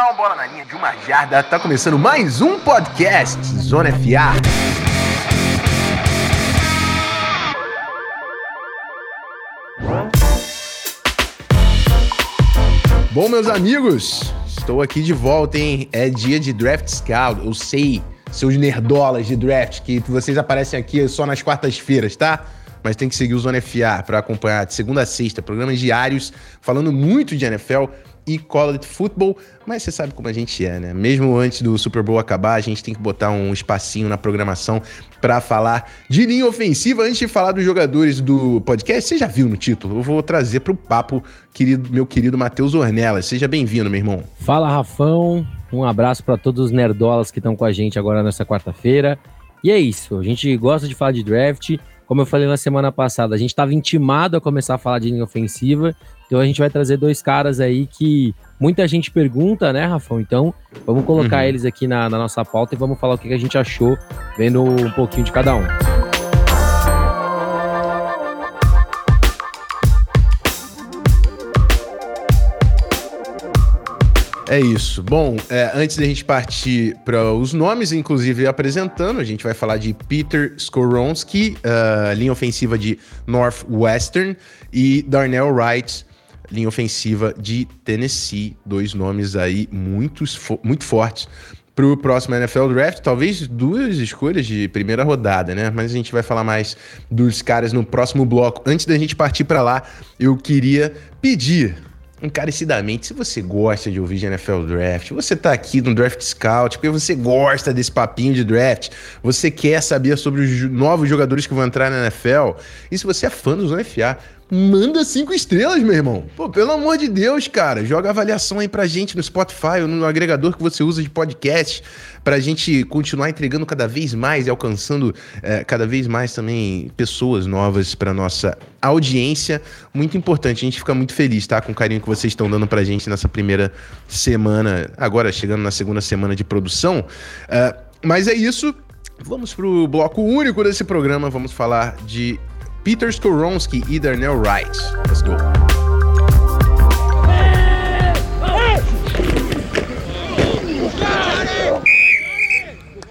down, bola na linha de uma jarda. Tá começando mais um podcast Zona FA. Bom, meus amigos, estou aqui de volta, hein? É dia de Draft Scout. Eu sei, seus nerdolas de draft, que vocês aparecem aqui só nas quartas-feiras, tá? Mas tem que seguir o Zona FA para acompanhar de segunda a sexta, programas diários, falando muito de NFL e college football, mas você sabe como a gente é, né? Mesmo antes do Super Bowl acabar, a gente tem que botar um espacinho na programação para falar de linha ofensiva. Antes de falar dos jogadores do podcast, você já viu no título? Eu vou trazer para o papo querido, meu querido Matheus Ornelas. Seja bem-vindo, meu irmão. Fala, Rafão. Um abraço para todos os nerdolas que estão com a gente agora nessa quarta-feira. E é isso, a gente gosta de falar de draft. Como eu falei na semana passada, a gente estava intimado a começar a falar de linha ofensiva. Então a gente vai trazer dois caras aí que muita gente pergunta, né, Rafão? Então vamos colocar uhum. eles aqui na, na, nossa pauta e vamos falar o que a gente achou, vendo um pouquinho de cada um. É isso. Bom, é, antes da gente partir para os nomes, inclusive apresentando, a gente vai falar de Peter Skoronski, uh, linha ofensiva de Northwestern, e Darnell Wright, linha ofensiva de Tennessee. Dois nomes aí muito, muito fortes para o próximo NFL Draft. Talvez duas escolhas de primeira rodada, né? Mas a gente vai falar mais dos caras no próximo bloco. Antes da gente partir para lá, eu queria pedir encarecidamente, se você gosta de ouvir de NFL Draft, você tá aqui no Draft Scout, porque você gosta desse papinho de draft, você quer saber sobre os novos jogadores que vão entrar na NFL, e se você é fã do Zona FA, manda cinco estrelas, meu irmão. Pô, pelo amor de Deus, cara. Joga avaliação aí pra gente no Spotify ou no agregador que você usa de podcast, pra gente continuar entregando cada vez mais e alcançando é, cada vez mais também pessoas novas pra nossa audiência. Muito importante, a gente fica muito feliz, tá? Com o carinho que vocês estão dando pra gente nessa primeira semana, agora chegando na segunda semana de produção. Uh, mas é isso. Vamos pro bloco único desse programa. Vamos falar de Peter Skoronski e Darnell Wright. Let's go.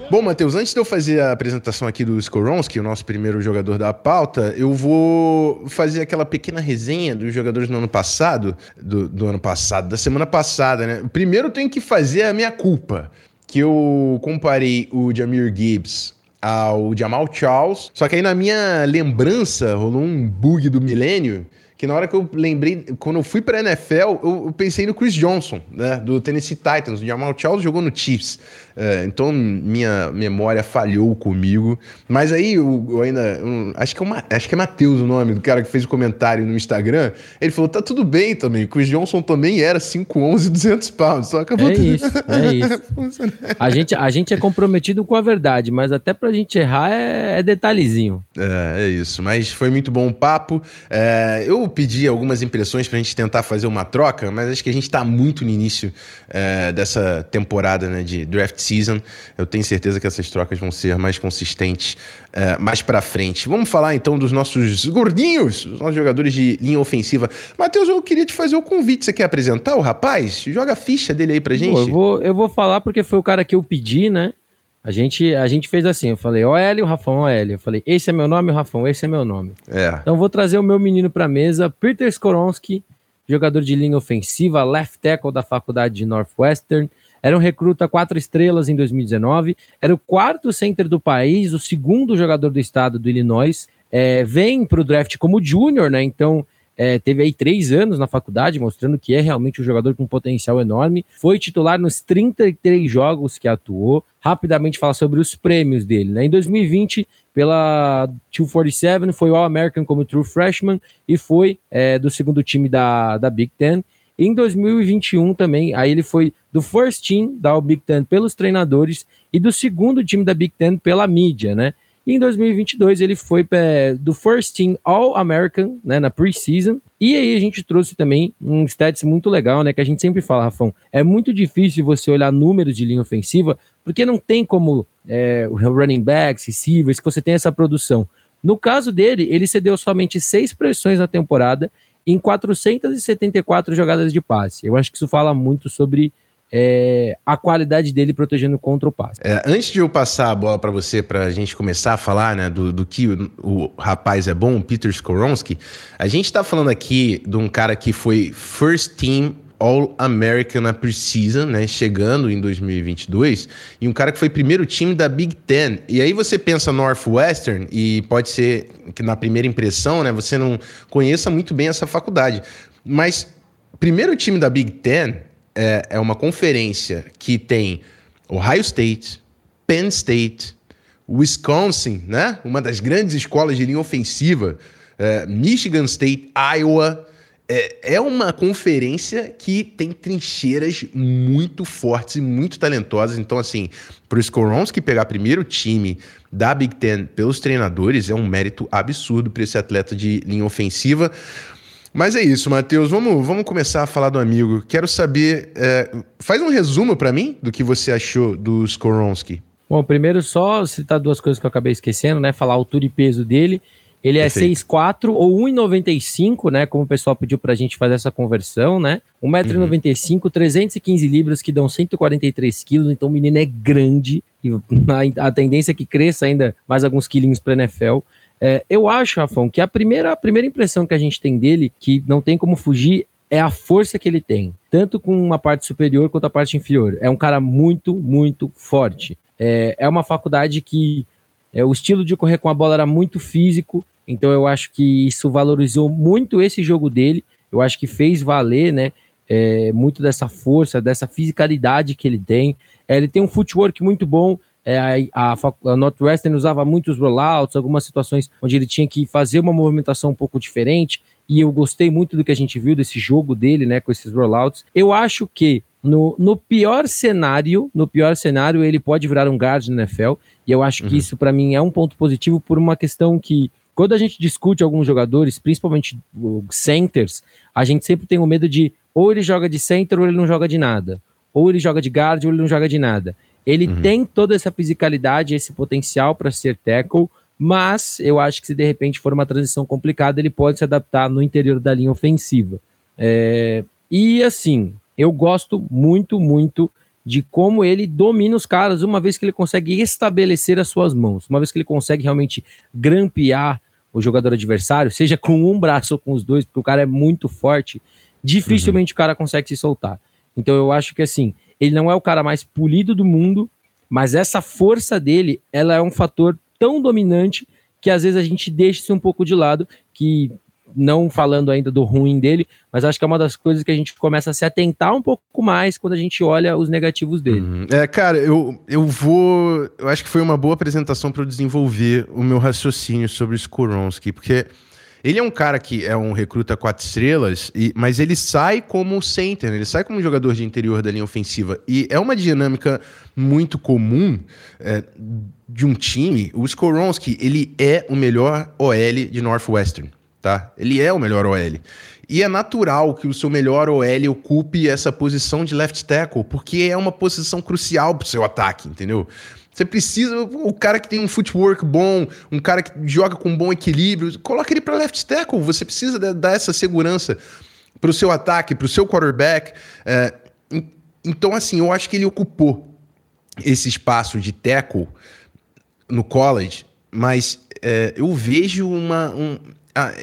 Bom, Matheus, antes de eu fazer a apresentação aqui do Skoronski, o nosso primeiro jogador da pauta, eu vou fazer aquela pequena resenha dos jogadores do ano passado, do, do ano passado, da semana passada, né? Primeiro tenho que fazer a minha culpa, que eu comparei o Jamir Gibbs ao Jamal Charles. Só que aí na minha lembrança rolou um bug do milênio que na hora que eu lembrei, quando eu fui pra NFL, eu, eu pensei no Chris Johnson, né, do Tennessee Titans. O Jamal Charles jogou no Chiefs. É, então minha memória falhou comigo. Mas aí eu, eu ainda. Eu, acho, que é uma, acho que é Matheus o nome do cara que fez o comentário no Instagram. Ele falou: tá tudo bem também. Chris Johnson também era 5'11, 200 pounds. Só acabou é isso, é isso. a, gente, a gente é comprometido com a verdade, mas até pra gente errar é, é detalhezinho. É, é isso. Mas foi muito bom o papo. É, eu pedi algumas impressões pra gente tentar fazer uma troca, mas acho que a gente tá muito no início é, dessa temporada né, de draft season. Eu tenho certeza que essas trocas vão ser mais consistentes é, mais para frente. Vamos falar então dos nossos gordinhos, os nossos jogadores de linha ofensiva. Matheus, eu queria te fazer o convite. Você quer apresentar o rapaz? Joga a ficha dele aí pra gente. Pô, eu, vou, eu vou falar porque foi o cara que eu pedi, né? A gente, a gente fez assim, eu falei, Hélio, o Rafão, Hélio. Eu falei, esse é meu nome, o Rafão, esse é meu nome. É. Então vou trazer o meu menino pra mesa, Peter Skoronski, jogador de linha ofensiva, left tackle da faculdade de Northwestern, era um recruta quatro estrelas em 2019, era o quarto center do país, o segundo jogador do estado do Illinois. É, vem para o draft como júnior, né? Então é, teve aí três anos na faculdade, mostrando que é realmente um jogador com potencial enorme. Foi titular nos 33 jogos que atuou. Rapidamente falar sobre os prêmios dele. Né? Em 2020, pela 247, foi All-American como True Freshman e foi é, do segundo time da, da Big Ten. Em 2021 também, aí ele foi do first team da Big Ten pelos treinadores e do segundo time da Big Ten pela mídia, né? E em 2022 ele foi é, do first team All-American, né, na preseason. E aí a gente trouxe também um stats muito legal, né, que a gente sempre fala, Rafão, é muito difícil você olhar números de linha ofensiva, porque não tem como é, running backs, receivers, que você tem essa produção. No caso dele, ele cedeu somente seis pressões na temporada em 474 jogadas de passe. Eu acho que isso fala muito sobre é, a qualidade dele protegendo contra o passe. É, antes de eu passar a bola para você, para a gente começar a falar né, do, do que o, o, rapaz é bom, o Peter Skoronski, a gente está falando aqui de um cara que foi first team All-American na Preseason, né, chegando em 2022, e um cara que foi primeiro time da Big Ten. E aí você pensa Northwestern, e pode ser que na primeira impressão, né, você não conheça muito bem essa faculdade. Mas primeiro time da Big Ten é, é uma conferência que tem Ohio State, Penn State, Wisconsin, né, uma das grandes escolas de linha ofensiva, é, Michigan State, Iowa, é, é uma conferência que tem trincheiras muito fortes e muito talentosas. Então, assim, para o Skoronski pegar primeiro time da Big Ten pelos treinadores é um mérito absurdo para esse atleta de linha ofensiva. Mas é isso, Matheus. Vamos, vamos começar a falar do amigo. Quero saber. É, faz um resumo para mim do que você achou do Skoronski. Bom, primeiro só citar duas coisas que eu acabei esquecendo, né? Falar a altura e peso dele. Ele é 6'4 ou 1,95, né? Como o pessoal pediu pra gente fazer essa conversão, né? 1,95m, uhum. 315 libras, que dão 143 quilos. Então o menino é grande. E a, a tendência é que cresça ainda mais alguns quilinhos pra NFL. É, eu acho, Rafão, que a primeira, a primeira impressão que a gente tem dele, que não tem como fugir, é a força que ele tem. Tanto com uma parte superior quanto a parte inferior. É um cara muito, muito forte. É, é uma faculdade que é, o estilo de correr com a bola era muito físico, então eu acho que isso valorizou muito esse jogo dele. Eu acho que fez valer, né? É, muito dessa força, dessa fisicalidade que ele tem. É, ele tem um footwork muito bom. É, a, a, Northwestern usava muitos rollouts, algumas situações onde ele tinha que fazer uma movimentação um pouco diferente. E eu gostei muito do que a gente viu desse jogo dele, né? Com esses rollouts. Eu acho que no, no pior cenário, no pior cenário, ele pode virar um guard no NFL. E eu acho uhum. que isso, para mim, é um ponto positivo por uma questão que, quando a gente discute alguns jogadores, principalmente centers, a gente sempre tem o medo de ou ele joga de center ou ele não joga de nada. Ou ele joga de guard ou ele não joga de nada. Ele uhum. tem toda essa fisicalidade, esse potencial para ser tackle, mas eu acho que se de repente for uma transição complicada, ele pode se adaptar no interior da linha ofensiva. É... E assim, eu gosto muito, muito de como ele domina os caras, uma vez que ele consegue estabelecer as suas mãos, uma vez que ele consegue realmente grampear o jogador adversário, seja com um braço ou com os dois, porque o cara é muito forte, dificilmente uhum. o cara consegue se soltar. Então eu acho que assim, ele não é o cara mais polido do mundo, mas essa força dele, ela é um fator tão dominante que às vezes a gente deixa isso um pouco de lado, que não falando ainda do ruim dele, mas acho que é uma das coisas que a gente começa a se atentar um pouco mais quando a gente olha os negativos dele. Uhum. É, cara, eu, eu vou. Eu acho que foi uma boa apresentação para eu desenvolver o meu raciocínio sobre o Skoronski, porque ele é um cara que é um recruta quatro estrelas, e, mas ele sai como center, ele sai como jogador de interior da linha ofensiva. E é uma dinâmica muito comum é, de um time. O Skoronski, ele é o melhor OL de Northwestern tá? Ele é o melhor OL. E é natural que o seu melhor OL ocupe essa posição de left tackle, porque é uma posição crucial para o seu ataque, entendeu? Você precisa, o cara que tem um footwork bom, um cara que joga com bom equilíbrio, coloca ele para left tackle. Você precisa dar essa segurança para o seu ataque, para o seu quarterback. É, então, assim, eu acho que ele ocupou esse espaço de tackle no college, mas é, eu vejo uma. Um, ah,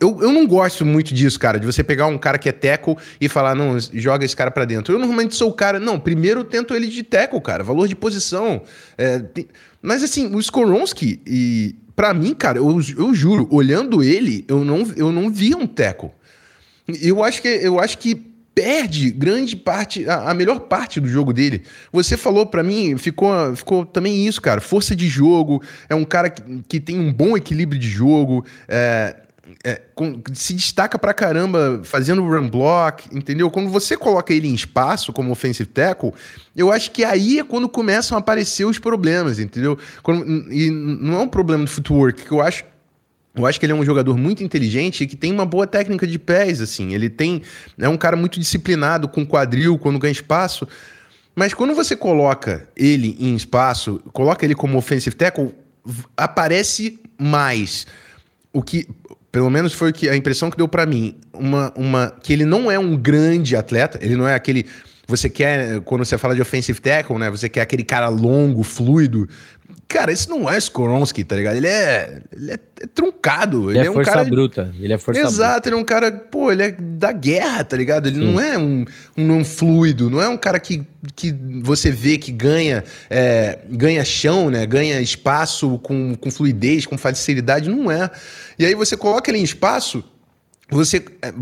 eu, eu não gosto muito disso, cara, de você pegar um cara que é teco e falar, não, joga esse cara para dentro. Eu normalmente sou o cara, não, primeiro tento ele de teco, cara, valor de posição. É, tem... Mas assim, o Skoronski, e para mim, cara, eu, eu juro, olhando ele, eu não, eu não via um teco. Eu acho que eu acho que perde grande parte, a, a melhor parte do jogo dele. Você falou para mim, ficou, ficou também isso, cara. Força de jogo, é um cara que, que tem um bom equilíbrio de jogo, é, é, com, se destaca pra caramba fazendo run block, entendeu? Quando você coloca ele em espaço como offensive tackle, eu acho que aí é quando começam a aparecer os problemas, entendeu? Quando, e não é um problema de footwork, que eu acho eu acho que ele é um jogador muito inteligente e que tem uma boa técnica de pés, assim. Ele tem. É um cara muito disciplinado com quadril quando ganha espaço. Mas quando você coloca ele em espaço, coloca ele como offensive tackle, aparece mais. O que, pelo menos foi que a impressão que deu para mim, uma, uma que ele não é um grande atleta, ele não é aquele você quer, quando você fala de offensive tackle, né? Você quer aquele cara longo, fluido. Cara, esse não é Skoronski, tá ligado? Ele é, ele é, é truncado. Ele, ele é, é, um força cara. bruta. Ele é força Exato, bruta. ele é um cara, pô, ele é da guerra, tá ligado? Ele Sim. não é um, um, um, fluido, não é um cara que, que você vê que ganha, é, ganha chão, né? Ganha espaço com, com fluidez, com facilidade. Não é. E aí você coloca ele em espaço, você, é,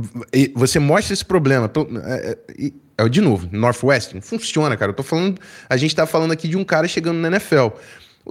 você mostra esse problema. É, é, de novo, Northwestern, funciona, cara. Eu tô falando, a gente tá falando aqui de um cara chegando na NFL.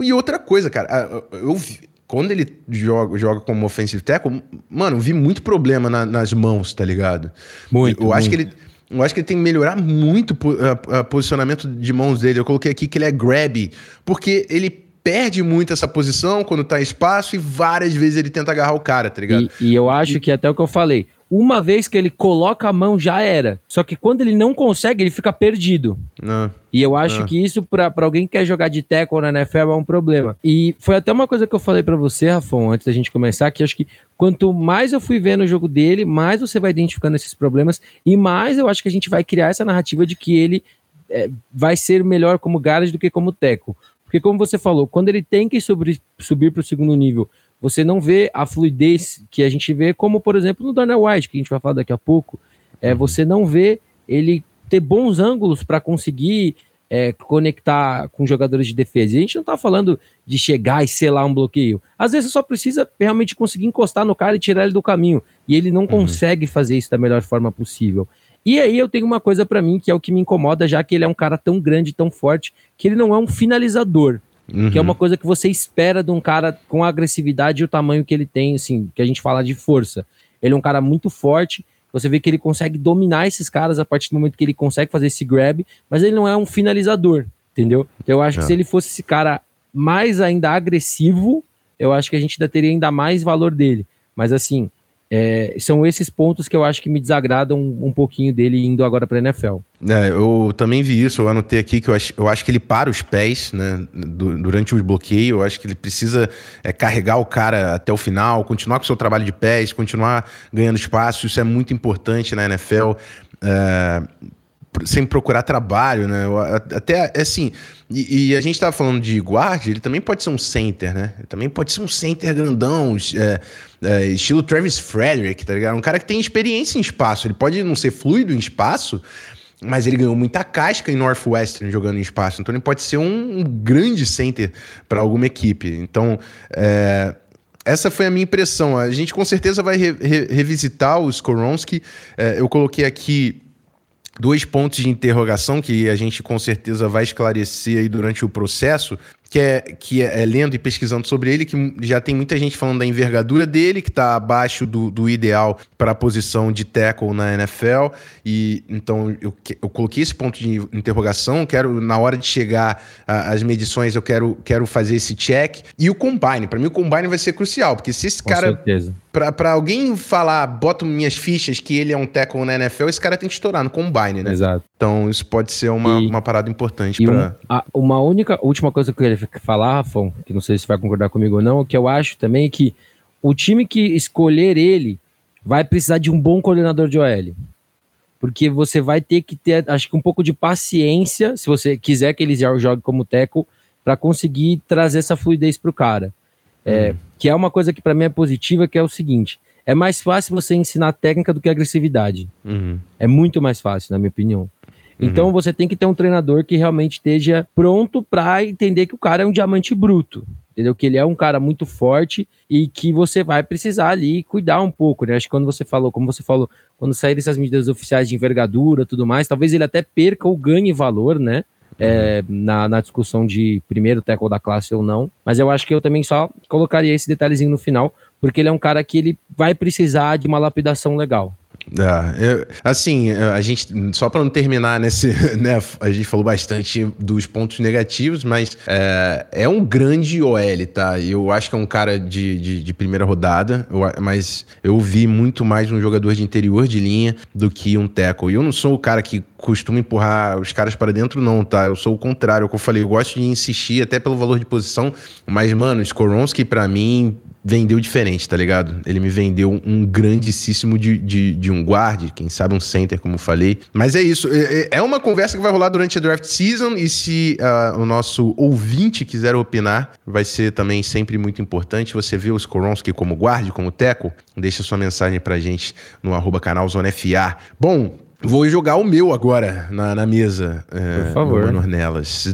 E outra coisa, cara, eu vi, quando ele joga, joga como offensive tackle, mano, eu vi muito problema na, nas mãos, tá ligado? Muito. Eu, eu acho que ele. Eu acho que ele tem que melhorar muito o posicionamento de mãos dele. Eu coloquei aqui que ele é grab, porque ele perde muito essa posição quando tá em espaço e várias vezes ele tenta agarrar o cara, tá ligado? E, e eu acho que até o que eu falei, uma vez que ele coloca a mão já era. Só que quando ele não consegue, ele fica perdido. Não. E eu acho não. que isso, para alguém que quer jogar de tackle na NFL, é um problema. E foi até uma coisa que eu falei para você, Rafão, antes da gente começar, que acho que quanto mais eu fui vendo o jogo dele, mais você vai identificando esses problemas e mais eu acho que a gente vai criar essa narrativa de que ele é, vai ser melhor como garage do que como teco. Porque como você falou, quando ele tem que subir, subir para o segundo nível você não vê a fluidez que a gente vê, como por exemplo no Daniel White, que a gente vai falar daqui a pouco. É, uhum. você não vê ele ter bons ângulos para conseguir é, conectar com jogadores de defesa. E a gente não está falando de chegar e selar um bloqueio. Às vezes você só precisa realmente conseguir encostar no cara e tirar ele do caminho. E ele não uhum. consegue fazer isso da melhor forma possível. E aí eu tenho uma coisa para mim que é o que me incomoda, já que ele é um cara tão grande, tão forte, que ele não é um finalizador. Uhum. Que é uma coisa que você espera de um cara com a agressividade e o tamanho que ele tem, assim, que a gente fala de força. Ele é um cara muito forte, você vê que ele consegue dominar esses caras a partir do momento que ele consegue fazer esse grab, mas ele não é um finalizador, entendeu? Eu acho é. que se ele fosse esse cara mais ainda agressivo, eu acho que a gente ainda teria ainda mais valor dele. Mas assim, é, são esses pontos que eu acho que me desagradam um, um pouquinho dele indo agora para a NFL. É, eu também vi isso, eu anotei aqui que eu acho, eu acho que ele para os pés né, durante o bloqueio, eu acho que ele precisa é, carregar o cara até o final, continuar com o seu trabalho de pés, continuar ganhando espaço, isso é muito importante na NFL. Sem procurar trabalho, né? Até assim, e, e a gente tava falando de guarda, ele também pode ser um center, né? Ele também pode ser um center grandão, é, é, estilo Travis Frederick, tá ligado? Um cara que tem experiência em espaço. Ele pode não ser fluido em espaço, mas ele ganhou muita casca em Northwestern jogando em espaço. Então ele pode ser um, um grande center para alguma equipe. Então, é, essa foi a minha impressão. A gente com certeza vai re, re, revisitar o Skoronski. É, eu coloquei aqui dois pontos de interrogação que a gente com certeza vai esclarecer aí durante o processo, que é, que é, é lendo e pesquisando sobre ele, que já tem muita gente falando da envergadura dele, que está abaixo do, do ideal para a posição de tackle na NFL. E então eu, eu coloquei esse ponto de interrogação. Quero, na hora de chegar às medições, eu quero, quero fazer esse check. E o combine, para mim, o combine vai ser crucial, porque se esse com cara. Certeza Pra, alguém falar, boto minhas fichas que ele é um tackle na NFL, esse cara tem que estourar no combine, né? Exato. Então isso pode ser uma, e, uma parada importante para. Um, uma única, última coisa que eu queria falar, Rafão, que não sei se vai concordar comigo ou não, que eu acho também é que o time que escolher ele vai precisar de um bom coordenador de OL. Porque você vai ter que ter, acho que um pouco de paciência, se você quiser que ele jogue como tackle, para conseguir trazer essa fluidez para o cara. É, uhum. Que é uma coisa que para mim é positiva, que é o seguinte: é mais fácil você ensinar técnica do que agressividade. Uhum. É muito mais fácil, na minha opinião. Uhum. Então você tem que ter um treinador que realmente esteja pronto para entender que o cara é um diamante bruto. Entendeu? Que ele é um cara muito forte e que você vai precisar ali cuidar um pouco, né? Acho que quando você falou, como você falou, quando sair essas medidas oficiais de envergadura tudo mais, talvez ele até perca ou ganhe valor, né? É, na, na, discussão de primeiro tackle da classe ou não. Mas eu acho que eu também só colocaria esse detalhezinho no final, porque ele é um cara que ele vai precisar de uma lapidação legal. É, eu, assim, a gente, só para não terminar nesse, né, a gente falou bastante dos pontos negativos, mas é, é um grande OL, tá? Eu acho que é um cara de, de, de, primeira rodada, eu, mas eu vi muito mais um jogador de interior de linha do que um tackle. E eu não sou o cara que costuma empurrar os caras para dentro, não, tá? Eu sou o contrário, é o que eu falei, eu gosto de insistir até pelo valor de posição, mas, mano, Skoronski, para mim, vendeu diferente, tá ligado? Ele me vendeu um grandíssimo de, de, de, um guard, quem sabe um center, como eu falei. Mas é isso. É, é, é uma conversa que vai rolar durante a draft season e se uh, o nosso ouvinte quiser opinar, vai ser também sempre muito importante. Você vê o Skoronski como guard, como teco? Deixa sua mensagem pra gente no arroba canal Zona FA. Bom, Vou jogar o meu agora na, na mesa. É, Por favor.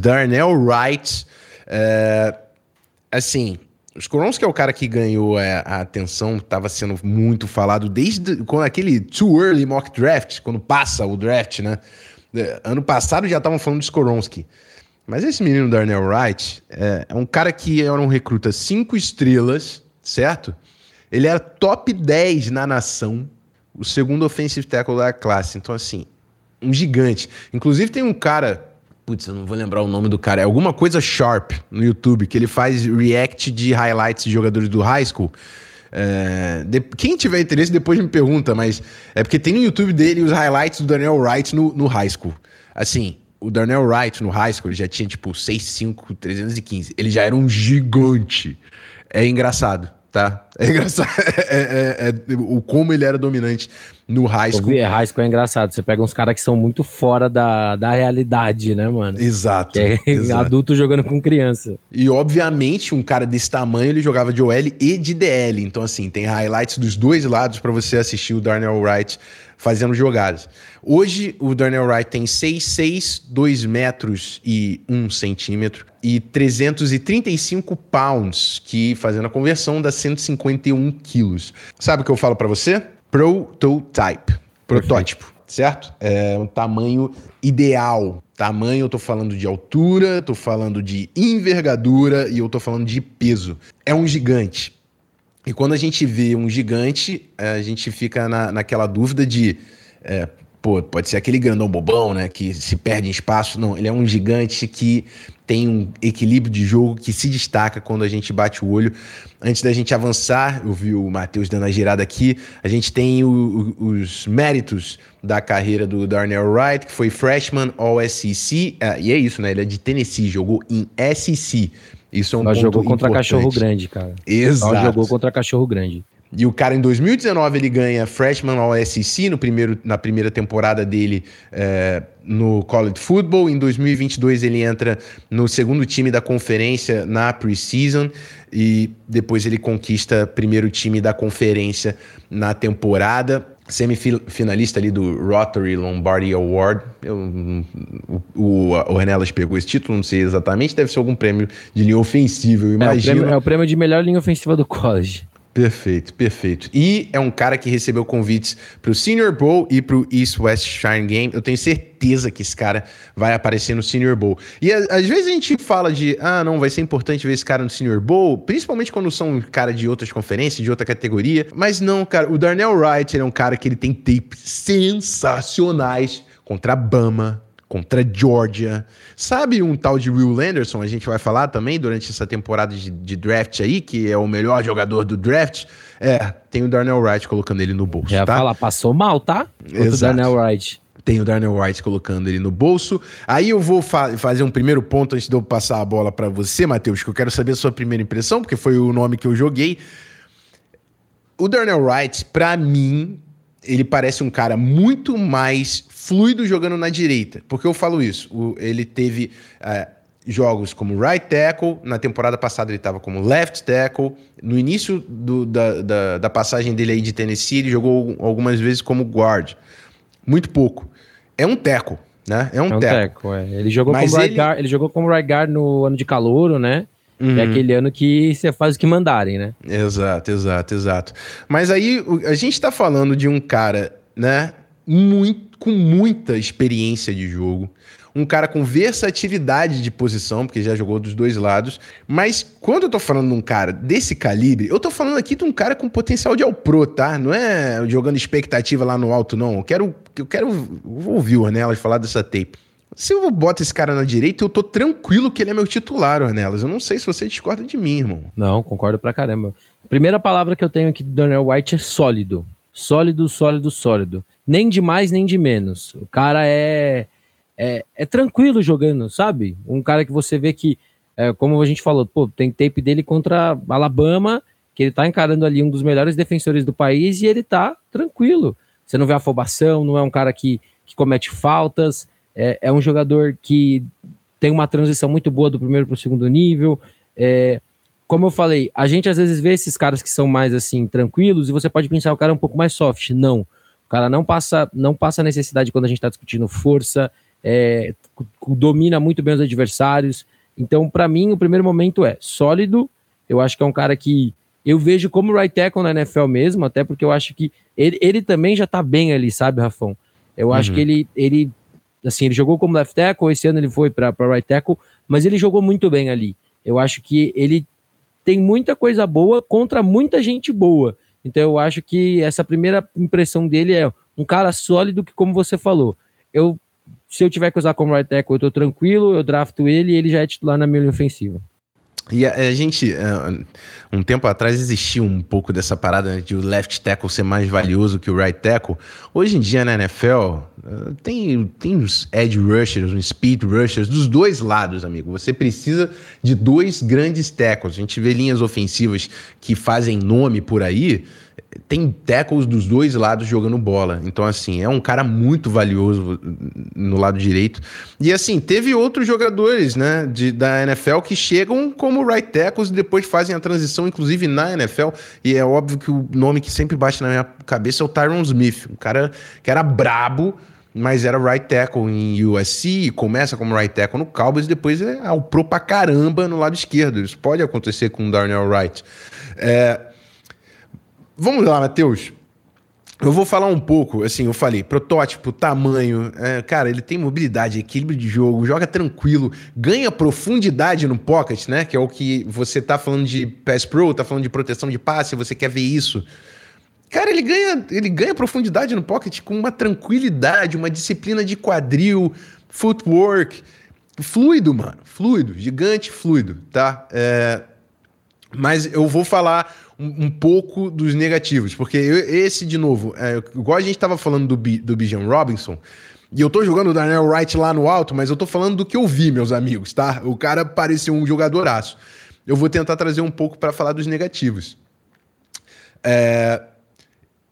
Darnell Wright. É, assim, o Skoronski é o cara que ganhou é, a atenção, estava sendo muito falado desde com aquele too early mock draft, quando passa o draft, né? É, ano passado já estavam falando de Skoronski. Mas esse menino Darnell Wright é, é um cara que era um recruta cinco estrelas, certo? Ele era top 10 na nação, o segundo offensive tackle da classe. Então, assim, um gigante. Inclusive, tem um cara Putz, eu não vou lembrar o nome do cara. É alguma coisa Sharp no YouTube, que ele faz react de highlights de jogadores do high school. É, de, quem tiver interesse, depois me pergunta, mas é porque tem no YouTube dele os highlights do Daniel Wright no, no high school. Assim, o Darnell Wright no high school ele já tinha tipo 6'5, 315. Ele já era um gigante. É engraçado tá? É engraçado é, é, é, o como ele era dominante no high school. É, high school é engraçado. Você pega uns caras que são muito fora da, da realidade, né, mano? Exato. É exato. adulto jogando com criança. E, obviamente, um cara desse tamanho, ele jogava de OL e de DL. Então, assim, tem highlights dos dois lados para você assistir o Darnell Wright fazendo jogadas. Hoje, o Darnell Wright tem 6'6", 2 metros e 1 centímetro e 335 pounds, que fazendo a conversão dá 151 quilos. Sabe o que eu falo para você? Prototype, protótipo, Perfeito. certo? É um tamanho ideal. Tamanho, eu tô falando de altura, tô falando de envergadura e eu tô falando de peso. É um gigante. E quando a gente vê um gigante, a gente fica na, naquela dúvida de é, pô, pode ser aquele grandão bobão, né, que se perde em espaço. Não, ele é um gigante que tem um equilíbrio de jogo que se destaca quando a gente bate o olho. Antes da gente avançar, eu vi o Matheus dando a girada aqui, a gente tem o, o, os méritos da carreira do Darnell Wright, que foi freshman All-SEC, é, e é isso, né, ele é de Tennessee, jogou em SEC. Isso é um Nós ponto jogou contra importante. cachorro grande, cara. Exato. Nós jogou contra cachorro grande. E o cara, em 2019, ele ganha Freshman All SEC no primeiro, na primeira temporada dele é, no College Football. Em 2022, ele entra no segundo time da conferência na preseason. E depois ele conquista primeiro time da conferência na temporada. Semifinalista ali do Rotary Lombardi Award. Eu, o, o, o Renelas pegou esse título, não sei exatamente. Deve ser algum prêmio de linha ofensiva, eu imagino. É o prêmio, é o prêmio de melhor linha ofensiva do college. Perfeito, perfeito. E é um cara que recebeu convites para o Senior Bowl e para o East West Shrine Game. Eu tenho certeza que esse cara vai aparecer no Senior Bowl. E às vezes a gente fala de, ah, não, vai ser importante ver esse cara no Senior Bowl, principalmente quando são um cara de outras conferências, de outra categoria. Mas não, cara, o Darnell Wright é um cara que ele tem tapes sensacionais contra a Bama, contra Georgia. Sabe um tal de Will Anderson, a gente vai falar também durante essa temporada de, de, draft aí, que é o melhor jogador do draft. É, tem o Darnell Wright colocando ele no bolso, Já tá? falar, passou mal, tá? Exato. O Darnell Wright. Tem o Darnell Wright colocando ele no bolso. Aí eu vou fa fazer um primeiro ponto antes de eu passar a bola para você, Matheus, que eu quero saber a sua primeira impressão, porque foi o nome que eu joguei. O Darnell Wright, para mim, ele parece um cara muito mais fluido jogando na direita. Por que eu falo isso? O, ele teve uh, jogos como right tackle, na temporada passada ele estava como left tackle, no início do, da, da, da, passagem dele aí de Tennessee ele jogou algumas vezes como guard. Muito pouco. É um tackle, né? É um, é um tackle. é. Ele, jogou como right ele... guard, ele jogou como right guard no ano de calouro, né? Uhum. É aquele ano que você faz o que mandarem, né? Exato, exato, exato. Mas aí a gente tá falando de um cara, né? Muito, com muita experiência de jogo. Um cara com versatilidade de posição, porque já jogou dos dois lados. Mas quando eu tô falando de um cara desse calibre, eu tô falando aqui de um cara com potencial de All-Pro, tá? Não é jogando expectativa lá no alto, não. Eu quero, eu quero vou ouvir o Ornelas falar dessa tape. Se eu boto esse cara na direita, eu tô tranquilo que ele é meu titular, Ornelas. Eu não sei se você discorda de mim, irmão. Não, concordo pra caramba. Primeira palavra que eu tenho aqui do Daniel White é sólido. Sólido, sólido, sólido. Nem de mais, nem de menos. O cara é, é, é tranquilo jogando, sabe? Um cara que você vê que, é, como a gente falou, pô, tem tape dele contra Alabama que ele tá encarando ali um dos melhores defensores do país e ele tá tranquilo. Você não vê afobação, não é um cara que, que comete faltas, é, é um jogador que tem uma transição muito boa do primeiro para o segundo nível. É, como eu falei, a gente às vezes vê esses caras que são mais assim tranquilos e você pode pensar o cara é um pouco mais soft. Não, o cara não passa não passa necessidade quando a gente está discutindo força, é, domina muito bem os adversários. Então, para mim, o primeiro momento é sólido. Eu acho que é um cara que eu vejo como right tackle na NFL mesmo, até porque eu acho que ele, ele também já tá bem ali, sabe, Rafão? Eu acho uhum. que ele, ele, assim, ele jogou como left tackle, esse ano ele foi para right tackle, mas ele jogou muito bem ali. Eu acho que ele tem muita coisa boa contra muita gente boa. Então eu acho que essa primeira impressão dele é um cara sólido que, como você falou, eu se eu tiver que usar como right tackle, eu tô tranquilo, eu drafto ele e ele já é titular na minha ofensiva. E a, a, gente, uh, um tempo atrás existia um pouco dessa parada né, de o left tackle ser mais valioso que o right tackle. Hoje em dia na NFL, uh, tem, tem uns edge rushers, uns speed rushers dos dois lados, amigo. Você precisa de dois grandes tackles. A gente vê linhas ofensivas que fazem nome por aí tem tackles dos dois lados jogando bola. Então, assim, é um cara muito valioso no lado direito. E, assim, teve outros jogadores, né, de, da NFL que chegam como right tackles e depois fazem a transição, inclusive na NFL. E é óbvio que o nome que sempre bate na minha cabeça é o Tyron Smith, um cara que era brabo, mas era right tackle em USC, começa como right tackle no Cowboys depois é ao pro pra caramba no lado esquerdo. Isso pode acontecer com o Darnell Wright. É, Vamos lá, Matheus. Eu vou falar um pouco, assim, eu falei, protótipo, tamanho, é, cara, ele tem mobilidade, equilíbrio de jogo, joga tranquilo, ganha profundidade no pocket, né? Que é o que você tá falando de pass pro, tá falando de proteção de passe, você quer ver isso. Cara, ele ganha, ele ganha profundidade no pocket com uma tranquilidade, uma disciplina de quadril, footwork, fluido, mano, fluido, gigante, fluido, tá? É, mas eu vou falar um, um pouco dos negativos, porque eu, esse, de novo, é, igual a gente estava falando do, do Bijan Robinson, e eu tô jogando o Daniel Wright lá no alto, mas eu tô falando do que eu vi, meus amigos, tá? O cara parecia um jogadoraço. Eu vou tentar trazer um pouco para falar dos negativos. É,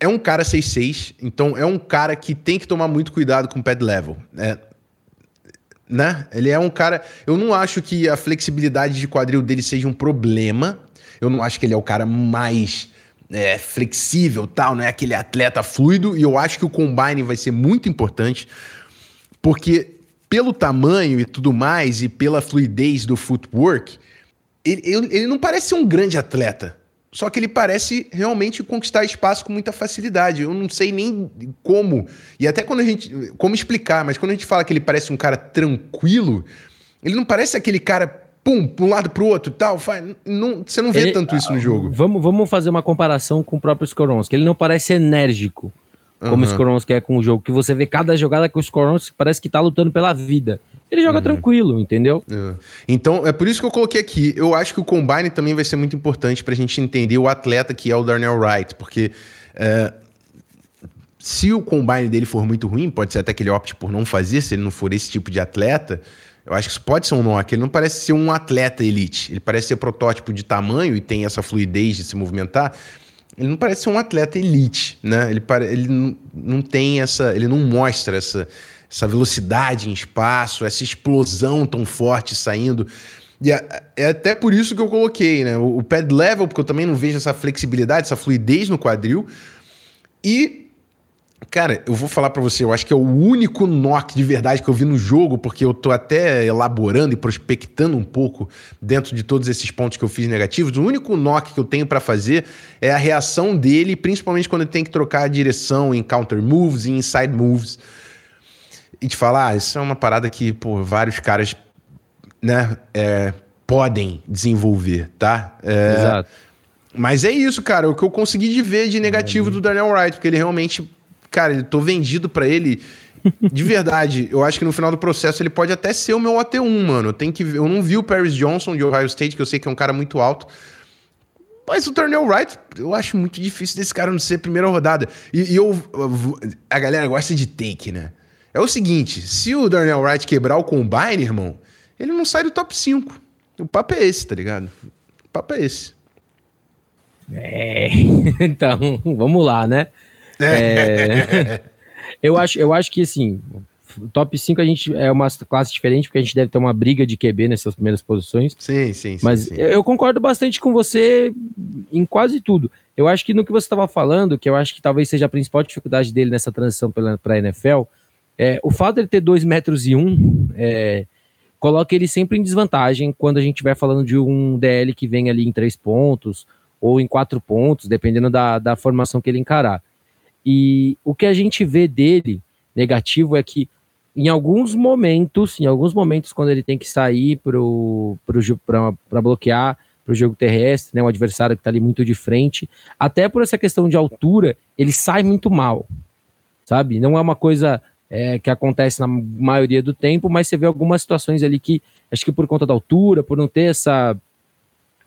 é um cara 6'6", então é um cara que tem que tomar muito cuidado com o pad level. É, né? Ele é um cara. Eu não acho que a flexibilidade de quadril dele seja um problema, eu não acho que ele é o cara mais é, flexível, tal, não é aquele atleta fluido. E eu acho que o combine vai ser muito importante, porque pelo tamanho e tudo mais, e pela fluidez do footwork, ele, ele, não parece ser um grande atleta. Só que ele parece realmente conquistar espaço com muita facilidade. Eu não sei nem como. E até quando a gente. Como explicar, mas quando a gente fala que ele parece um cara tranquilo, ele não parece aquele cara pum, para um lado para o outro tal. Faz, não, você não vê ele, tanto isso no jogo. Vamos, vamos fazer uma comparação com o próprio Skoronski. Ele não parece enérgico, como uhum. o Skoronski é com o jogo, que você vê cada jogada que o Skoronski parece que tá lutando pela vida. Ele joga uhum. tranquilo, entendeu? É. Então, é por isso que eu coloquei aqui. Eu acho que o combine também vai ser muito importante para a gente entender o atleta que é o Darnell Wright, porque é, se o combine dele for muito ruim, pode ser até que ele opte por não fazer, se ele não for esse tipo de atleta. Eu acho que isso pode ser um knock. Ele não parece ser um atleta elite. Ele parece ser protótipo de tamanho e tem essa fluidez de se movimentar. Ele não parece ser um atleta elite, né? Ele, pare... ele não, tem essa. Ele não mostra essa, essa velocidade em espaço, essa explosão tão forte saindo. E é, é até por isso que eu coloquei, né? O pad level, porque eu também não vejo essa flexibilidade, essa fluidez no quadril. E Cara, eu vou falar para você, eu acho que é o único knock de verdade que eu vi no jogo, porque eu tô até elaborando e prospectando um pouco dentro de todos esses pontos que eu fiz negativos. O único knock que eu tenho para fazer é a reação dele, principalmente quando ele tem que trocar a direção em counter moves e inside moves. E te falar, ah, isso é uma parada que, pô, vários caras, né, é, podem desenvolver, tá? É, Exato. Mas é isso, cara, o que eu consegui de ver de negativo é, do Daniel Wright, porque ele realmente cara, eu tô vendido para ele. De verdade, eu acho que no final do processo ele pode até ser o meu AT1, mano. Tenho que, eu não vi o Paris Johnson de Ohio State, que eu sei que é um cara muito alto. Mas o Darnell Wright, eu acho muito difícil desse cara não ser primeira rodada. E, e eu, a galera gosta de take, né? É o seguinte: se o Darnell Wright quebrar o combine, irmão, ele não sai do top 5. O papo é esse, tá ligado? O papo é esse. É, então, vamos lá, né? É, eu, acho, eu acho que, assim, top 5 a gente é uma classe diferente, porque a gente deve ter uma briga de QB nessas primeiras posições. Sim, sim, sim. Mas sim. eu concordo bastante com você em quase tudo. Eu acho que no que você estava falando, que eu acho que talvez seja a principal dificuldade dele nessa transição para a NFL, é, o fato de ele ter 2 metros e 1 um, é, coloca ele sempre em desvantagem quando a gente vai falando de um DL que vem ali em 3 pontos ou em 4 pontos, dependendo da, da formação que ele encarar. E o que a gente vê dele negativo é que em alguns momentos, em alguns momentos, quando ele tem que sair para bloquear para o jogo terrestre, né, um adversário que está ali muito de frente, até por essa questão de altura, ele sai muito mal, sabe? Não é uma coisa é, que acontece na maioria do tempo, mas você vê algumas situações ali que, acho que por conta da altura, por não ter essa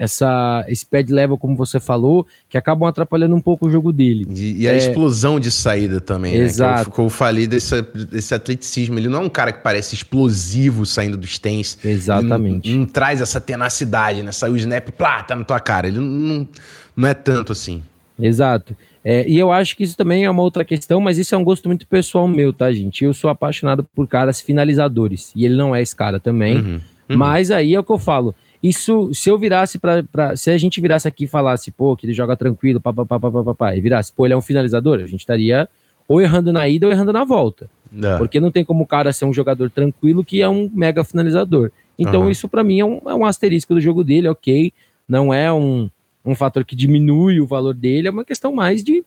essa, esse pad level, como você falou, que acabam atrapalhando um pouco o jogo dele. E, e a é... explosão de saída também, Exato. né? Eu, que eu falei desse, desse atleticismo. Ele não é um cara que parece explosivo saindo do stance. Exatamente. Não, não, traz essa tenacidade, né? Saiu o snap, plá, tá na tua cara. Ele não, não é tanto assim. Exato. É, e eu acho que isso também é uma outra questão, mas isso é um gosto muito pessoal meu, tá, gente? Eu sou apaixonado por caras finalizadores, e ele não é esse cara também. Uhum, uhum. Mas aí é o que eu falo. Isso, se eu virasse para. Se a gente virasse aqui e falasse, pô, que ele joga tranquilo, papapá, papapá, e virasse, pô, ele é um finalizador, a gente estaria ou errando na ida ou errando na volta. É. Porque não tem como o cara ser um jogador tranquilo que é um mega finalizador. Então, uhum. isso para mim é um, é um asterisco do jogo dele, ok. Não é um, um fator que diminui o valor dele, é uma questão mais de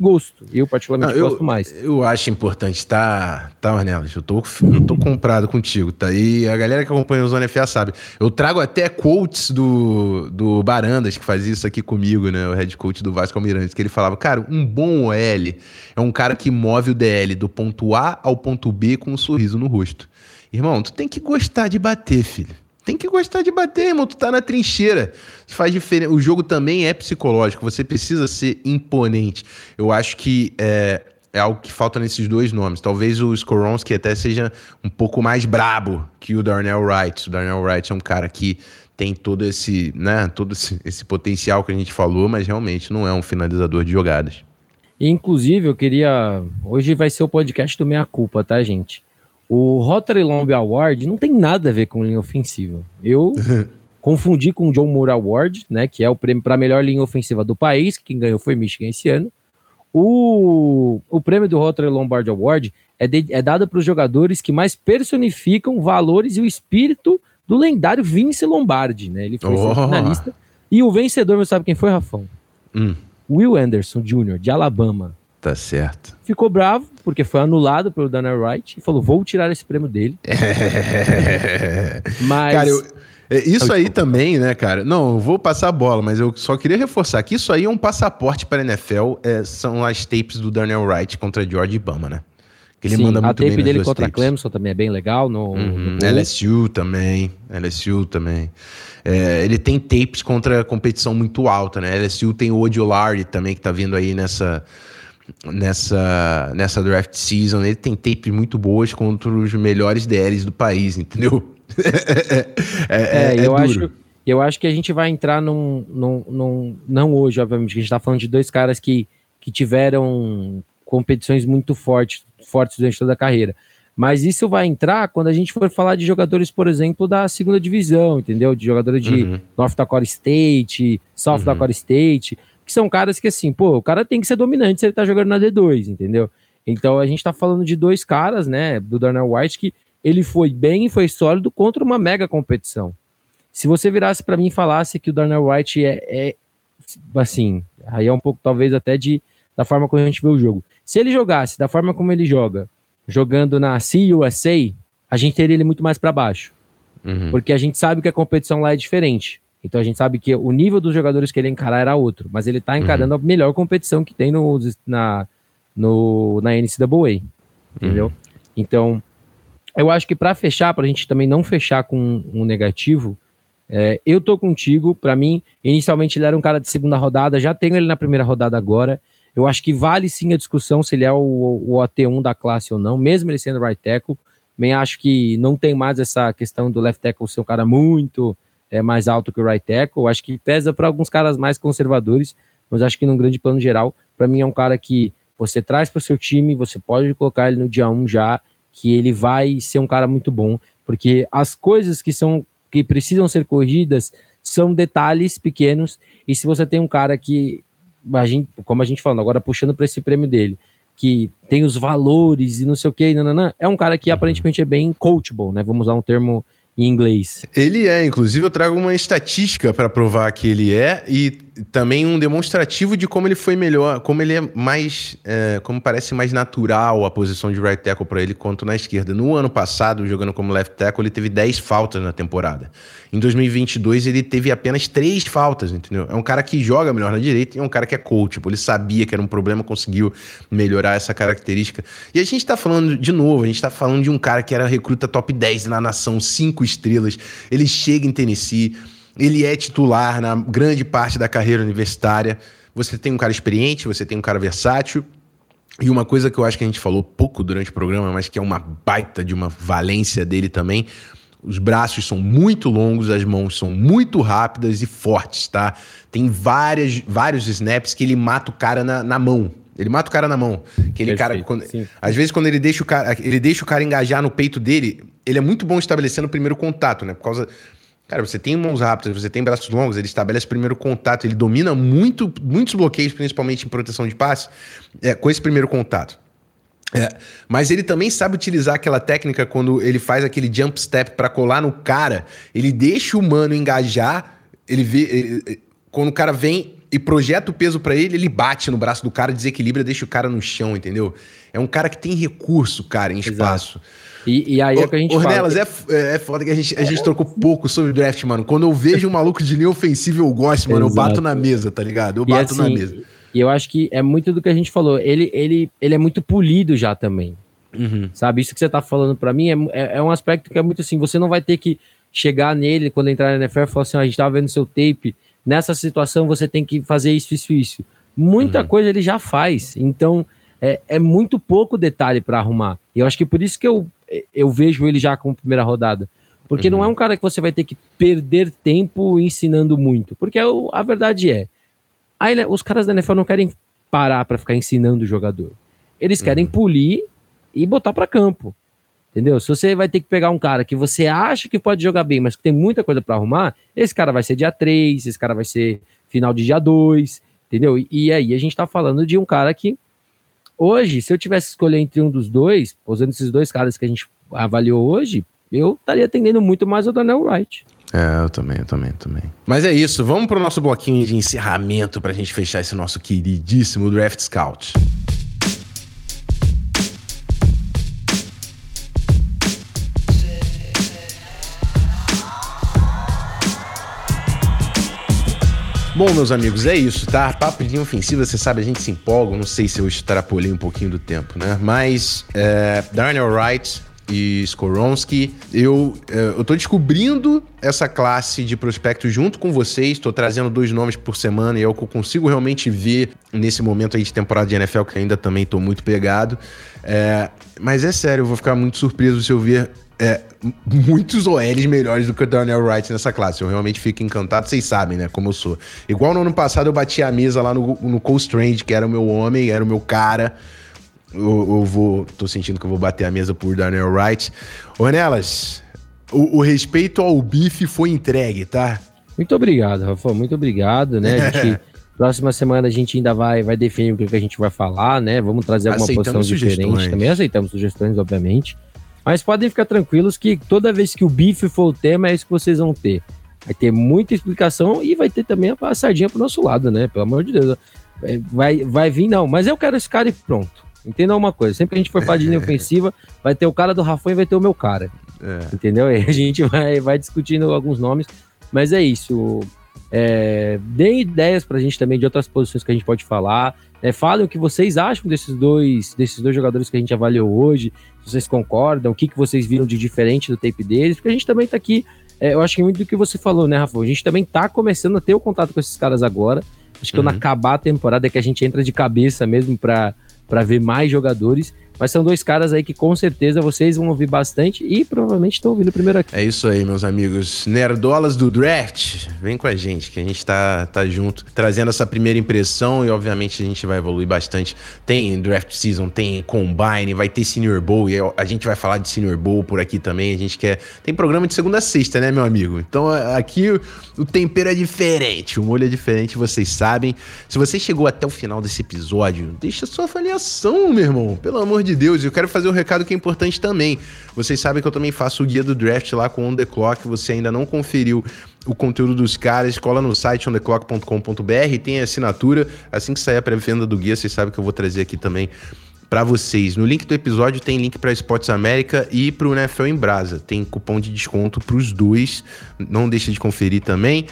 gosto. Eu, particularmente, não, eu, gosto mais. Eu acho importante, tá, tá, Ornelas? Eu tô, eu tô comprado contigo, tá? E a galera que acompanha o Zona FA sabe. Eu trago até quotes do, do Barandas, que faz isso aqui comigo, né? O head coach do Vasco Almirante, que ele falava, cara, um bom OL é um cara que move o DL do ponto A ao ponto B com um sorriso no rosto. Irmão, tu tem que gostar de bater, filho. Tem que gostar de bater, irmão. Tu tá na trincheira. Faz diferença. O jogo também é psicológico. Você precisa ser imponente. Eu acho que é, é algo que falta nesses dois nomes. Talvez o Skoronski até seja um pouco mais brabo que o Darnell Wright. O Darnell Wright é um cara que tem todo esse, né, todo esse, esse potencial que a gente falou, mas realmente não é um finalizador de jogadas. Inclusive, eu queria. Hoje vai ser o podcast do Meia Culpa, tá, gente? O Rotary Long Award não tem nada a ver com linha ofensiva. Eu confundi com o John Moore Award, né, que é o prêmio para a melhor linha ofensiva do país, que quem ganhou foi Michigan esse ano. O, o prêmio do Rotary Lombard Award é, de, é dado para os jogadores que mais personificam valores e o espírito do lendário Vince Lombardi, né? Ele foi oh. finalista. E o vencedor, você sabe quem foi, Rafão? Hum. Will Anderson Jr., de Alabama. Tá certo. Ficou bravo, porque foi anulado pelo Daniel Wright, e falou: vou tirar esse prêmio dele. mas. Cara, eu, é, isso aí também, né, cara? Não, eu vou passar a bola, mas eu só queria reforçar que isso aí é um passaporte para a NFL, é, são as tapes do Daniel Wright contra George Bama, né? Que ele Sim, manda muito a tape dele contra tapes. Clemson também é bem legal. No, uhum, no LSU também, LSU também. É, ele tem tapes contra competição muito alta, né? LSU tem o Odiolari também, que tá vindo aí nessa nessa, nessa draft season. Ele tem tapes muito boas contra os melhores DLs do país, entendeu? é, é, é, eu duro. acho. Eu acho que a gente vai entrar num, num, num Não hoje, obviamente, que a gente está falando de dois caras que, que tiveram competições muito fortes, fortes durante toda a carreira. Mas isso vai entrar quando a gente for falar de jogadores, por exemplo, da segunda divisão, entendeu? De jogadores de uhum. North Dakota State, South uhum. Dakota State que são caras que, assim, pô, o cara tem que ser dominante se ele tá jogando na D2, entendeu? Então a gente tá falando de dois caras, né, do Darnell White, que ele foi bem e foi sólido contra uma mega competição. Se você virasse para mim e falasse que o Darnell White é, é, assim, aí é um pouco talvez até de da forma como a gente vê o jogo. Se ele jogasse da forma como ele joga, jogando na CUSA, a gente teria ele muito mais para baixo. Uhum. Porque a gente sabe que a competição lá é diferente. Então a gente sabe que o nível dos jogadores que ele encarar era outro, mas ele está encarando uhum. a melhor competição que tem no, na, no, na NCAA, entendeu? Uhum. Então, eu acho que para fechar, para a gente também não fechar com um negativo, é, eu tô contigo. Para mim, inicialmente ele era um cara de segunda rodada, já tenho ele na primeira rodada agora. Eu acho que vale sim a discussão se ele é o, o OT1 da classe ou não, mesmo ele sendo right tackle. Também acho que não tem mais essa questão do left tackle ser um cara muito é mais alto que o right tackle. Acho que pesa para alguns caras mais conservadores, mas acho que num grande plano geral, para mim é um cara que você traz para o seu time, você pode colocar ele no dia 1 já, que ele vai ser um cara muito bom, porque as coisas que são que precisam ser corrigidas são detalhes pequenos, e se você tem um cara que a gente, como a gente falando, agora puxando para esse prêmio dele, que tem os valores e não sei o que, é um cara que aparentemente é bem coachable, né? Vamos usar um termo em inglês. Ele é, inclusive eu trago uma estatística para provar que ele é e também um demonstrativo de como ele foi melhor, como ele é mais, é, como parece mais natural a posição de right tackle para ele quanto na esquerda. No ano passado, jogando como left tackle, ele teve 10 faltas na temporada. Em 2022, ele teve apenas 3 faltas, entendeu? É um cara que joga melhor na direita e é um cara que é coach. Tipo, ele sabia que era um problema, conseguiu melhorar essa característica. E a gente tá falando, de novo, a gente tá falando de um cara que era recruta top 10 na nação, 5 estrelas. Ele chega em Tennessee ele é titular na grande parte da carreira universitária. Você tem um cara experiente, você tem um cara versátil. E uma coisa que eu acho que a gente falou pouco durante o programa, mas que é uma baita de uma valência dele também. Os braços são muito longos, as mãos são muito rápidas e fortes, tá? Tem várias, vários snaps que ele mata o cara na, na mão. Ele mata o cara na mão. Aquele Perfeito, cara, quando, às vezes, quando ele deixa, o cara, ele deixa o cara engajar no peito dele, ele é muito bom estabelecendo o primeiro contato, né? Por causa Cara, você tem mãos rápidas, você tem braços longos, ele estabelece o primeiro contato, ele domina muito, muitos bloqueios, principalmente em proteção de passe, é, com esse primeiro contato. É, mas ele também sabe utilizar aquela técnica quando ele faz aquele jump step para colar no cara, ele deixa o humano engajar, ele vê. Ele, quando o cara vem e projeta o peso para ele, ele bate no braço do cara, desequilibra, deixa o cara no chão, entendeu? É um cara que tem recurso, cara, em espaço. Exato. E, e aí é que a gente Ornelas, fala... é, é foda que a gente, a gente trocou pouco sobre draft, mano. Quando eu vejo um maluco de linha ofensiva, eu gosto, mano. Exato. Eu bato na mesa, tá ligado? Eu bato assim, na mesa. E eu acho que é muito do que a gente falou. Ele, ele, ele é muito polido já também. Uhum. Sabe? Isso que você tá falando para mim é, é, é, um aspecto que é muito assim. Você não vai ter que chegar nele quando entrar na NFL e falar assim: ah, a gente tava vendo seu tape. Nessa situação você tem que fazer isso, isso, isso. Muita uhum. coisa ele já faz. Então é, é muito pouco detalhe para arrumar. E eu acho que por isso que eu eu vejo ele já como primeira rodada. Porque uhum. não é um cara que você vai ter que perder tempo ensinando muito. Porque a verdade é, aí, os caras da NFL não querem parar para ficar ensinando o jogador. Eles querem uhum. polir e botar para campo. Entendeu? Se você vai ter que pegar um cara que você acha que pode jogar bem, mas que tem muita coisa para arrumar, esse cara vai ser dia 3, esse cara vai ser final de dia 2, entendeu? E, e aí a gente tá falando de um cara que Hoje, se eu tivesse escolher entre um dos dois, usando esses dois caras que a gente avaliou hoje, eu estaria atendendo muito mais o Daniel Wright. É, eu também, eu também, eu também. Mas é isso, vamos para o nosso bloquinho de encerramento para a gente fechar esse nosso queridíssimo Draft Scout. Bom, meus amigos, é isso, tá? Papo de linha ofensiva, você sabe, a gente se empolga. Não sei se eu extrapolei um pouquinho do tempo, né? Mas é, Darnell Wright e Skoronski, eu, é, eu tô descobrindo essa classe de prospectos junto com vocês. Tô trazendo dois nomes por semana e é o que eu consigo realmente ver nesse momento aí de temporada de NFL, que ainda também tô muito pegado. É, mas é sério, eu vou ficar muito surpreso se eu ver é, muitos OLs melhores do que o Daniel Wright nessa classe. Eu realmente fico encantado, vocês sabem, né? Como eu sou. Igual no ano passado eu bati a mesa lá no, no Cole Strange, que era o meu homem, era o meu cara. Eu, eu, vou. tô sentindo que eu vou bater a mesa por Daniel Wright. Ornelas, o, o respeito ao bife foi entregue, tá? Muito obrigado, Rafa. Muito obrigado, né? Gente, próxima semana a gente ainda vai, vai definir o que a gente vai falar, né? Vamos trazer alguma Aceitamos posição diferente também. Aceitamos sugestões, obviamente. Mas podem ficar tranquilos que toda vez que o bife for o tema, é isso que vocês vão ter. Vai ter muita explicação e vai ter também a sardinha pro nosso lado, né? Pelo amor de Deus. É, vai, vai vir, não. Mas eu quero esse cara e pronto. Entenda uma coisa, sempre que a gente for falar de linha ofensiva, vai ter o cara do Rafão e vai ter o meu cara. É. Entendeu? E a gente vai, vai discutindo alguns nomes, mas é isso. É, deem ideias pra gente também de outras posições que a gente pode falar. É, falem o que vocês acham desses dois, desses dois jogadores que a gente avaliou hoje, se vocês concordam, o que, que vocês viram de diferente do tape deles, porque a gente também tá aqui, é, eu acho que é muito do que você falou, né, Rafa? A gente também tá começando a ter o contato com esses caras agora. Acho que uhum. quando acabar a temporada é que a gente entra de cabeça mesmo para ver mais jogadores. Mas são dois caras aí que com certeza vocês vão ouvir bastante e provavelmente estão ouvindo primeiro aqui. É isso aí, meus amigos. Nerdolas do Draft, vem com a gente, que a gente tá, tá junto, trazendo essa primeira impressão e obviamente a gente vai evoluir bastante. Tem Draft Season, tem Combine, vai ter Senior Bowl e a gente vai falar de Senior Bowl por aqui também. A gente quer. Tem programa de segunda a sexta, né, meu amigo? Então aqui o, tempero é diferente, o molho é diferente, vocês sabem. Se você chegou até o final desse episódio, deixa sua avaliação, meu irmão. Pelo amor de Deus. Eu quero fazer um recado que é importante também. Vocês sabem que eu também faço o guia do draft lá com On The Clock. Você ainda não conferiu o conteúdo dos caras, cola no site ontheclock.com.br, tem assinatura. Assim que sair a pré-venda do guia, vocês sabem que eu vou trazer aqui também para vocês. No link do episódio tem link para Sports América e para o NFL em Brasa. Tem cupom de desconto para os dois. Não deixa de conferir também.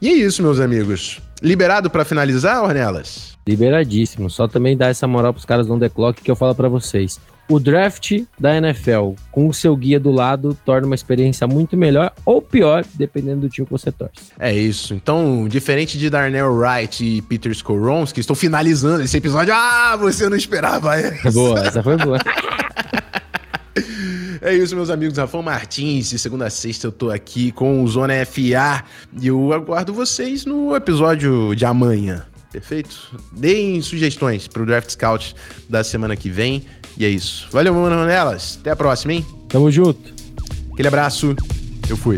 E é isso, meus amigos. Liberado para finalizar, Ornelas? Liberadíssimo. Só também dar essa moral pros caras do On The Clock que eu falo para vocês. O draft da NFL com o seu guia do lado torna uma experiência muito melhor ou pior, dependendo do time que você torce. É isso. Então, diferente de Darnell Wright e Peter Scorons, que estão finalizando esse episódio, ah, você não esperava essa. Boa, essa foi boa. É isso, meus amigos. Rafão Martins, de segunda a sexta eu tô aqui com o Zona FA e eu aguardo vocês no episódio de amanhã. Perfeito? Deem sugestões pro Draft Scout da semana que vem. E é isso. Valeu, mano. Até a próxima, hein? Tamo junto. Aquele abraço. Eu fui.